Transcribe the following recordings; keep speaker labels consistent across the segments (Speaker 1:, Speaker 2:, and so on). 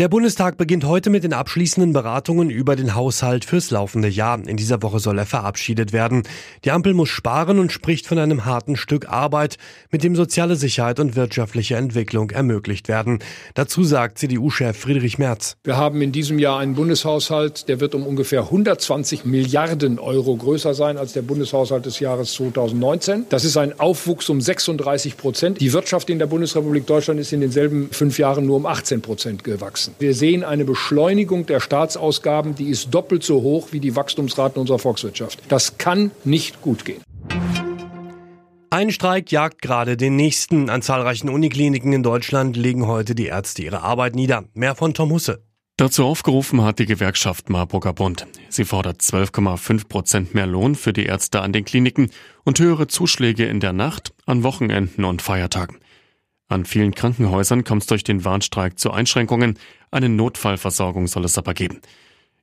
Speaker 1: Der Bundestag beginnt heute mit den abschließenden Beratungen über den Haushalt fürs laufende Jahr. In dieser Woche soll er verabschiedet werden. Die Ampel muss sparen und spricht von einem harten Stück Arbeit, mit dem soziale Sicherheit und wirtschaftliche Entwicklung ermöglicht werden. Dazu sagt CDU-Chef Friedrich Merz.
Speaker 2: Wir haben in diesem Jahr einen Bundeshaushalt, der wird um ungefähr 120 Milliarden Euro größer sein als der Bundeshaushalt des Jahres 2019. Das ist ein Aufwuchs um 36 Prozent. Die Wirtschaft in der Bundesrepublik Deutschland ist in denselben fünf Jahren nur um 18 Prozent gewachsen wachsen. Wir sehen eine Beschleunigung der Staatsausgaben, die ist doppelt so hoch wie die Wachstumsraten unserer Volkswirtschaft. Das kann nicht gut gehen.
Speaker 1: Ein Streik jagt gerade den nächsten. An zahlreichen Unikliniken in Deutschland legen heute die Ärzte ihre Arbeit nieder. Mehr von Tom Husse.
Speaker 3: Dazu aufgerufen hat die Gewerkschaft Marburger Bund. Sie fordert 12,5 Prozent mehr Lohn für die Ärzte an den Kliniken und höhere Zuschläge in der Nacht, an Wochenenden und Feiertagen. An vielen Krankenhäusern kommt es durch den Warnstreik zu Einschränkungen. Eine Notfallversorgung soll es aber geben.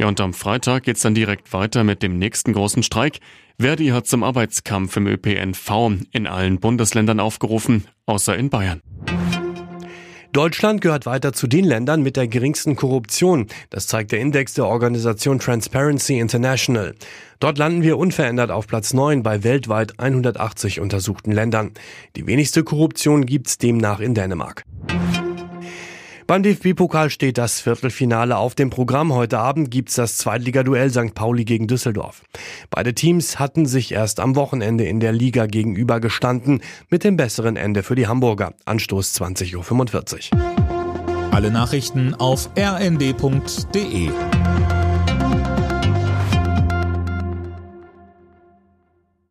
Speaker 3: Ja, und am Freitag geht's dann direkt weiter mit dem nächsten großen Streik. Verdi hat zum Arbeitskampf im ÖPNV in allen Bundesländern aufgerufen, außer in Bayern.
Speaker 1: Deutschland gehört weiter zu den Ländern mit der geringsten Korruption. Das zeigt der Index der Organisation Transparency International. Dort landen wir unverändert auf Platz 9 bei weltweit 180 untersuchten Ländern. Die wenigste Korruption gibt's demnach in Dänemark. Beim DFB-Pokal steht das Viertelfinale auf dem Programm. Heute Abend gibt's das Zweitligaduell St. Pauli gegen Düsseldorf. Beide Teams hatten sich erst am Wochenende in der Liga gegenüber gestanden, mit dem besseren Ende für die Hamburger. Anstoß 20.45 Uhr.
Speaker 4: Alle Nachrichten auf rnd.de